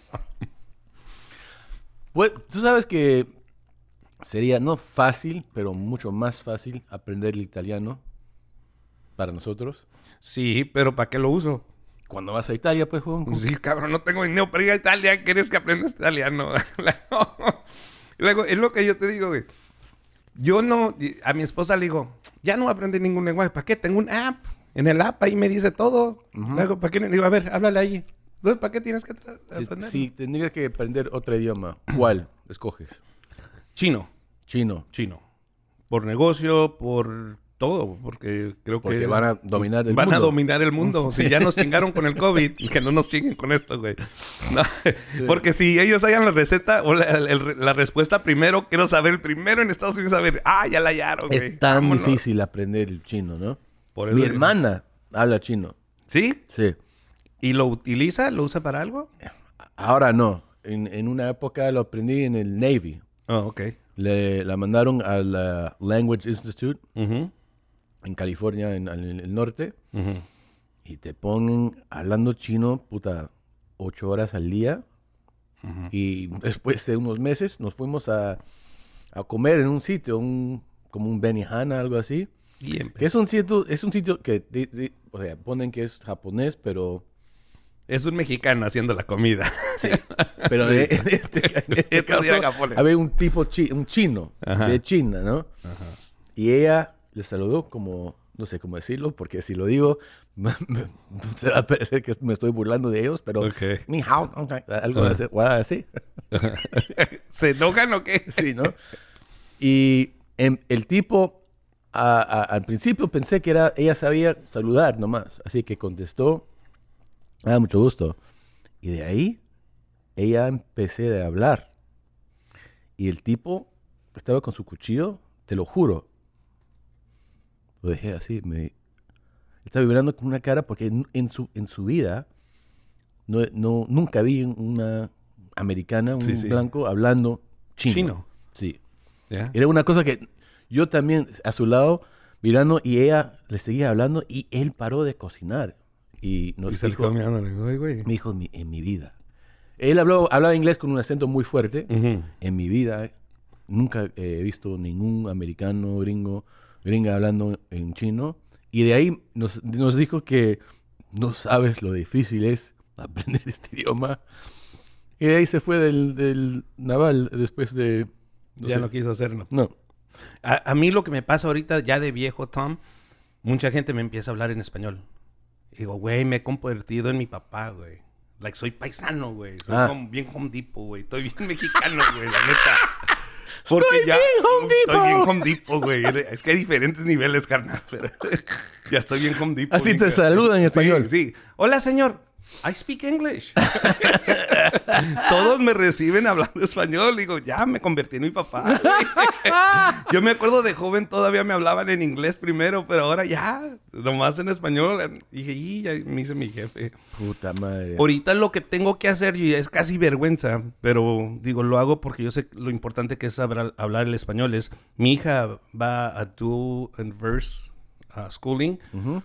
Speaker 1: Pues, tú sabes que sería no fácil, pero mucho más fácil aprender el italiano para nosotros.
Speaker 2: Sí, pero ¿para qué lo uso?
Speaker 1: Cuando vas a Italia, pues, weón,
Speaker 2: Sí, cabrón, no tengo dinero para ir a Italia. ¿Quieres que aprendas italiano? Luego, es lo que yo te digo, güey. Yo no, a mi esposa le digo, ya no aprendí ningún lenguaje. ¿Para qué? Tengo un app. En el app ahí me dice todo. Luego, ¿para qué? Le digo, a ver, háblale ahí. Entonces, ¿para qué tienes que tra-
Speaker 1: si,
Speaker 2: aprender?
Speaker 1: si tendrías que aprender otro idioma, ¿cuál escoges?
Speaker 2: Chino,
Speaker 1: Chino.
Speaker 2: chino. Por negocio, por todo, porque creo
Speaker 1: Porque
Speaker 2: que...
Speaker 1: van a dominar el
Speaker 2: van
Speaker 1: mundo.
Speaker 2: a dominar el mundo. Si ya nos chingaron con el COVID, que no nos chinguen con esto, güey. No, porque si ellos hayan la receta o la, el- la respuesta primero, quiero saber el primero en Estados Unidos, saber, ah, ya la hallaron, güey.
Speaker 1: Es tan
Speaker 2: Vámonos.
Speaker 1: difícil aprender el chino, ¿no?
Speaker 2: Por eso
Speaker 1: Mi
Speaker 2: digo.
Speaker 1: hermana habla chino.
Speaker 2: ¿Sí?
Speaker 1: Sí.
Speaker 2: ¿Y lo utiliza? ¿Lo usa para algo?
Speaker 1: Ahora no. En, en una época lo aprendí en el Navy.
Speaker 2: Ah, ok.
Speaker 1: Le, la mandaron al uh, Language Institute
Speaker 2: Ujú,
Speaker 1: en California, en, en el norte,
Speaker 2: ujú.
Speaker 1: y te ponen hablando chino, puta, ocho horas al día.
Speaker 2: Ujú.
Speaker 1: Y después de unos meses nos fuimos a, a comer en un sitio, un, como un Benihana, algo así.
Speaker 2: Y
Speaker 1: Que es un sitio, es un sitio que, o sea, ponen que es japonés, pero,
Speaker 2: Es un mexicano haciendo la comida.
Speaker 1: pero en este, en este
Speaker 2: sí
Speaker 1: caso había un tipo, chi- un chino,
Speaker 2: Ajá.
Speaker 1: de China, ¿no?
Speaker 2: Ajá.
Speaker 1: Y ella le saludó como, no sé cómo decirlo, porque si lo digo, se va a parecer que me estoy burlando de ellos, pero
Speaker 2: Ok.
Speaker 1: ni hao, algo así, así.
Speaker 2: ¿Se enojan o qué?
Speaker 1: Sí, ¿no? Y em, el tipo, a- a- al principio pensé que era, ella sabía saludar nomás, así que contestó, ah, mucho gusto. Y de ahí, ella empecé a hablar. Y el tipo estaba con su cuchillo, te lo juro. Lo dejé así, me... Estaba vibrando con una cara porque en, en su, en su vida no, no, nunca vi una americana, un
Speaker 2: Sí, sí.
Speaker 1: blanco, hablando chino.
Speaker 2: Chino.
Speaker 1: Sí. Era una cosa que yo también a su lado mirando y ella le seguía hablando y él paró de cocinar. Y
Speaker 2: Y
Speaker 1: nos
Speaker 2: le
Speaker 1: dijo, me dijo, "En mi- en mi vida. Él habló, hablaba inglés con un acento muy fuerte. En mi vida nunca he visto ningún americano, gringo, gringa hablando en chino. Y de ahí nos, nos dijo que no sabes lo difícil es aprender este idioma. Y de ahí se fue del, del naval después de... no
Speaker 2: ya
Speaker 1: sé.
Speaker 2: no quiso hacerlo.
Speaker 1: No.
Speaker 2: A, a mí lo que me pasa ahorita, ya de viejo, Tom, mucha gente me empieza a hablar en español. Digo, güey, me he convertido en mi papá, güey. Like, soy paisano, güey. Soy
Speaker 1: Ah.
Speaker 2: como bien Home Depot, güey. Estoy bien mexicano, güey, la neta. Porque
Speaker 1: Estoy bien Home
Speaker 2: Estoy bien
Speaker 1: Depot.
Speaker 2: Home Depot, güey. Es que hay diferentes niveles, carnal. Pero ya estoy bien Home Depot.
Speaker 1: Así te saludan en
Speaker 2: Sí,
Speaker 1: español.
Speaker 2: Sí, Hola, señor. I speak English. Todos me reciben hablando español. Digo, ya me convertí en mi papá. Yo me acuerdo de joven todavía me hablaban en inglés primero, pero ahora ya, nomás en español. Dije, y ya me hice mi jefe.
Speaker 1: Puta madre.
Speaker 2: Ahorita lo que tengo que hacer y es casi vergüenza, pero digo, lo hago porque yo sé lo importante que es hablar el español. Es, mi hija va a Dual and Verse uh, Schooling,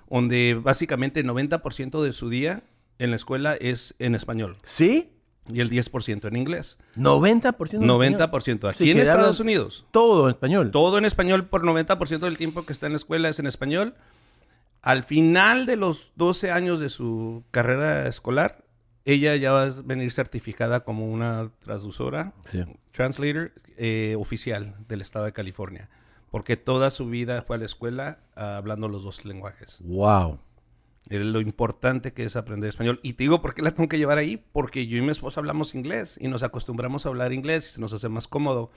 Speaker 2: donde básicamente el 90% de su día en la escuela es en español
Speaker 1: ¿Sí?
Speaker 2: y el 10% en inglés.
Speaker 1: 90% en
Speaker 2: 90% aquí
Speaker 1: Sí,
Speaker 2: en Estados Unidos.
Speaker 1: Todo en español.
Speaker 2: Todo en español por 90% del tiempo que está en la escuela es en español. Al final de los 12 años de su carrera escolar, ella ya va a venir certificada como una traductora,
Speaker 1: Sí.
Speaker 2: translator eh, oficial del estado de California. Porque toda su vida fue a la escuela ah, hablando los dos lenguajes.
Speaker 1: Wow.
Speaker 2: Lo importante que es aprender español. Y te digo, ¿por qué la tengo que llevar ahí? Porque yo y mi esposa hablamos inglés y nos acostumbramos a hablar inglés y se nos hace más cómodo.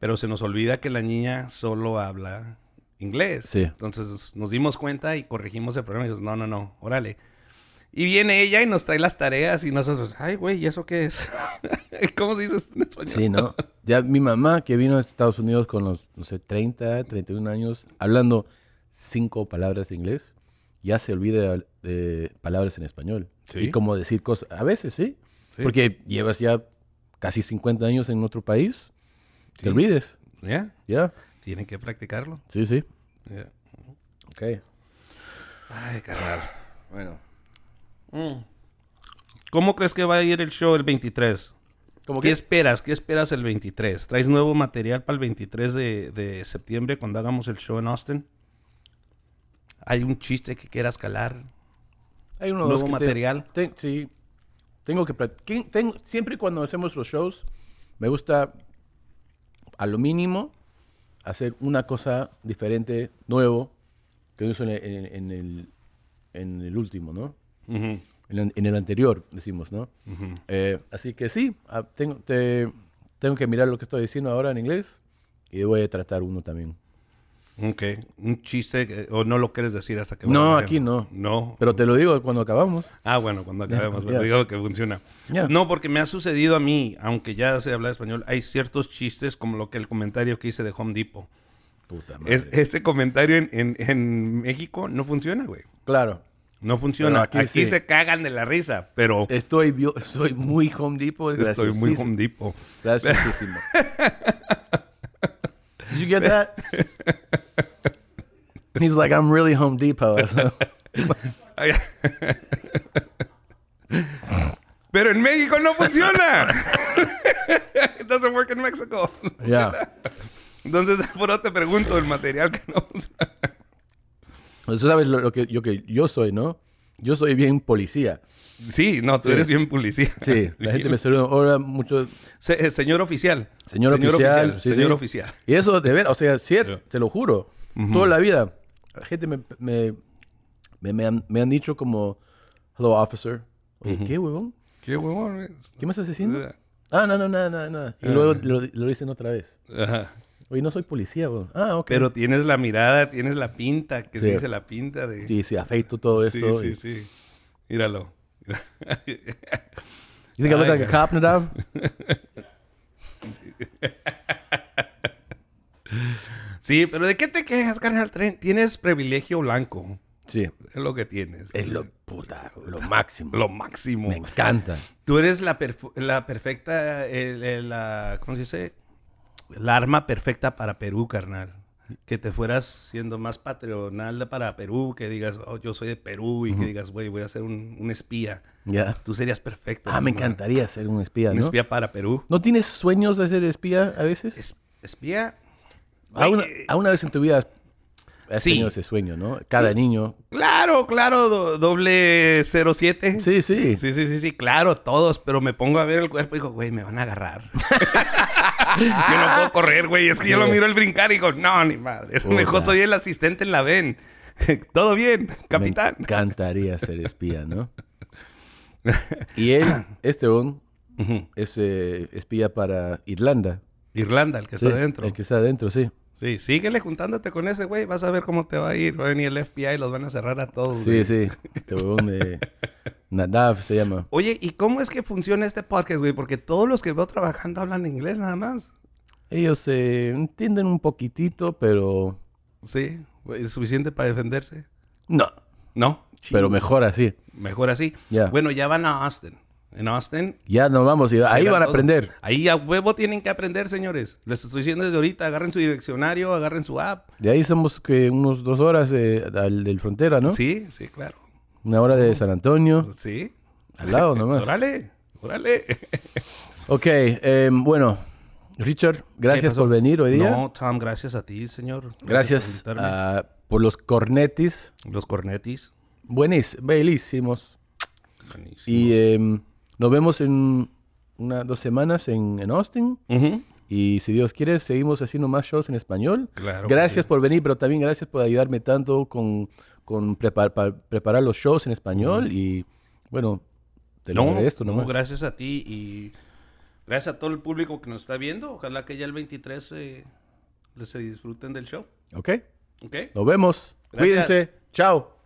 Speaker 2: Pero se nos olvida que la niña solo habla inglés.
Speaker 1: Sí.
Speaker 2: Entonces nos dimos cuenta y corregimos el problema. Y dijimos, no, no, no, órale. Y viene ella y nos trae las tareas y nosotros, ay, güey, ¿y eso qué es? ¿Cómo se dice esto en español?
Speaker 1: Sí, ¿no? Ya mi mamá, que vino a Estados Unidos con los, no sé, 30, 31 años, hablando cinco palabras de inglés, ya se olvida de palabras en español.
Speaker 2: Sí.
Speaker 1: Y cómo decir cosas. A veces, sí.
Speaker 2: Sí.
Speaker 1: Porque llevas ya casi 50 años en otro país.
Speaker 2: Sí.
Speaker 1: Te olvides.
Speaker 2: ¿Ya?
Speaker 1: Ya.
Speaker 2: Tienen que practicarlo.
Speaker 1: Sí, sí.
Speaker 2: Ya.
Speaker 1: Ok.
Speaker 2: Ay, carnal.
Speaker 1: Bueno.
Speaker 2: ¿Cómo crees que va a ir el show el 23?
Speaker 1: ¿Cómo
Speaker 2: ¿Qué
Speaker 1: que?
Speaker 2: esperas? ¿Qué esperas el 23? ¿Traes nuevo material para el 23 de, de septiembre cuando hagamos el show en Austin? ¿Hay un chiste que quieras calar?
Speaker 1: Hay uno
Speaker 2: nuevo
Speaker 1: te-
Speaker 2: material.
Speaker 1: te- sí. Tengo que. Tengo, siempre cuando hacemos los shows, me gusta, a lo mínimo, hacer una cosa diferente, nuevo, que no hizo en el, en, en el, en el último, ¿no? En el, en el anterior, decimos, ¿no? Eh, así que sí, tengo, te- tengo que mirar lo que estoy diciendo ahora en inglés y voy a tratar uno también.
Speaker 2: Ok. ¿Un chiste o no lo quieres decir hasta que
Speaker 1: No, aquí no.
Speaker 2: No.
Speaker 1: Pero te lo digo cuando acabamos.
Speaker 2: Ah, bueno, cuando acabemos,
Speaker 1: Ya,
Speaker 2: pero digo que funciona.
Speaker 1: Ya.
Speaker 2: No, porque me ha sucedido a mí, aunque ya sé hablar español, hay ciertos chistes como lo que el comentario que hice de Home Depot.
Speaker 1: Puta madre.
Speaker 2: Es- ese comentario en, en- en México no funciona, güey.
Speaker 1: Claro.
Speaker 2: No funciona.
Speaker 1: Pero
Speaker 2: aquí
Speaker 1: aquí sí.
Speaker 2: se cagan de la risa, pero
Speaker 1: Estoy, soy muy Home Depot. es
Speaker 2: estoy muy. Home Depot.
Speaker 1: Graciosísimo. You get that? He's like, I'm really Home Depot. So-
Speaker 2: Pero en México no funciona. It doesn't work in Mexico.
Speaker 1: yeah.
Speaker 2: Entonces, por eso te pregunto el material que no funciona.
Speaker 1: Tú sabes lo, lo que, yo, que yo soy, ¿no? Yo soy bien policía.
Speaker 2: Sí, no, tú
Speaker 1: Sí.
Speaker 2: eres bien policía.
Speaker 1: Sí, la gente me saluda ahora mucho.
Speaker 2: Se- eh, señor oficial.
Speaker 1: Señor, oficial. sí,
Speaker 2: señor
Speaker 1: sí.
Speaker 2: oficial.
Speaker 1: Y eso, de ver, o sea, cierto, te lo juro. Toda la vida. La gente me, me, me, me han, me han dicho como, hello, officer. Oye, ¿qué, huevón?
Speaker 2: Qué huevón.
Speaker 1: ¿Qué me estás diciendo? Ah, no, no, nada, nada, nada. Y luego lo, lo dicen otra vez.
Speaker 2: Ajá.
Speaker 1: Oye, no soy policía, huevón. Ah, ok.
Speaker 2: Pero tienes la mirada, tienes la pinta, que se
Speaker 1: Sí.
Speaker 2: dice la pinta de...
Speaker 1: Sí, sí, afeito todo
Speaker 2: sí,
Speaker 1: esto.
Speaker 2: sí,
Speaker 1: y-
Speaker 2: sí. Míralo.
Speaker 1: You think I look like a cop, Nadav?
Speaker 2: sí, pero ¿de qué te quejas, carnal? Tren? Tienes privilegio blanco.
Speaker 1: Sí.
Speaker 2: Es lo que tienes.
Speaker 1: Es lo, puta, lo máximo.
Speaker 2: Lo máximo.
Speaker 1: Me encanta.
Speaker 2: Tú eres la, perf- la perfecta, el- el- la, ¿cómo se dice? La arma perfecta para Perú, carnal. Que te fueras siendo más patronal para Perú, que digas, oh, yo soy de Perú, y que digas, güey, voy a ser un, un espía.
Speaker 1: Ya.
Speaker 2: Tú serías perfecto.
Speaker 1: Ah, me encantaría ser un espía,
Speaker 2: Un
Speaker 1: ¿no?
Speaker 2: espía para Perú.
Speaker 1: ¿No tienes sueños de ser espía a veces?
Speaker 2: Es- espía.
Speaker 1: ¿A una, a una vez en tu vida has,
Speaker 2: Sí.
Speaker 1: tenido ese sueño, ¿no? Cada niño.
Speaker 2: Claro, claro, do- doble 07.
Speaker 1: Sí, sí.
Speaker 2: Sí, sí, sí, sí, claro, todos, pero me pongo a ver el cuerpo y digo, güey, me van a agarrar. yo no puedo correr, güey, es que yo lo miro al brincar y digo, no, ni madre, es mejor soy el asistente en la VEN. Todo bien, capitán.
Speaker 1: Me encantaría ser espía, ¿no? Y él, este hombre,
Speaker 2: Ujú.
Speaker 1: es eh, espía para Irlanda.
Speaker 2: Irlanda, el que está adentro.
Speaker 1: El que está adentro, sí.
Speaker 2: Sí, síguele juntándote con ese güey, vas a ver cómo te va a ir. Va a venir el FBI y los van a cerrar a todos.
Speaker 1: Sí,
Speaker 2: güey.
Speaker 1: sí. Este huevón de Nadav se llama.
Speaker 2: Oye, ¿y cómo es que funciona este podcast, güey? Porque todos los que veo trabajando hablan inglés nada más.
Speaker 1: Ellos eh, entienden un poquitito, pero
Speaker 2: Sí, es suficiente para defenderse.
Speaker 1: no.
Speaker 2: No,
Speaker 1: Pero mejor así.
Speaker 2: Mejor así.
Speaker 1: Ya.
Speaker 2: Bueno, ya van a Austin. En Austin.
Speaker 1: Ya nos vamos. y ahí van a aprender.
Speaker 2: Ahí a huevo tienen que aprender, señores. Les estoy diciendo desde ahorita, agarren su direccionario, agarren su app.
Speaker 1: De ahí somos que unos dos horas eh, al del frontera, ¿no?
Speaker 2: Sí, sí, claro.
Speaker 1: Una hora de San Antonio.
Speaker 2: Sí.
Speaker 1: Al lado nomás.
Speaker 2: Órale, órale.
Speaker 1: Ok, em, bueno, Richard, gracias por venir hoy día.
Speaker 2: No, Tom, gracias a ti, señor.
Speaker 1: gracias
Speaker 2: por
Speaker 1: ah, por los cornetis.
Speaker 2: Los cornetis.
Speaker 1: Buenis, bellísimos.
Speaker 2: Buenísimos.
Speaker 1: Y em, nos vemos en unas dos semanas en, en Austin. Y si Dios quiere, seguimos haciendo más shows en español.
Speaker 2: Claro
Speaker 1: Gracias
Speaker 2: sí.
Speaker 1: por venir, pero también gracias por ayudarme tanto con, con prepar- pa- preparar los shows en español. Y bueno, te lo
Speaker 2: No,
Speaker 1: agradezco
Speaker 2: no,
Speaker 1: nomás.
Speaker 2: gracias a ti y gracias a todo el público que nos está viendo. Ojalá que ya el 23 eh, les se disfruten del show.
Speaker 1: ok,
Speaker 2: ¿Ok?
Speaker 1: nos vemos.
Speaker 2: Gracias.
Speaker 1: Cuídense. Chao.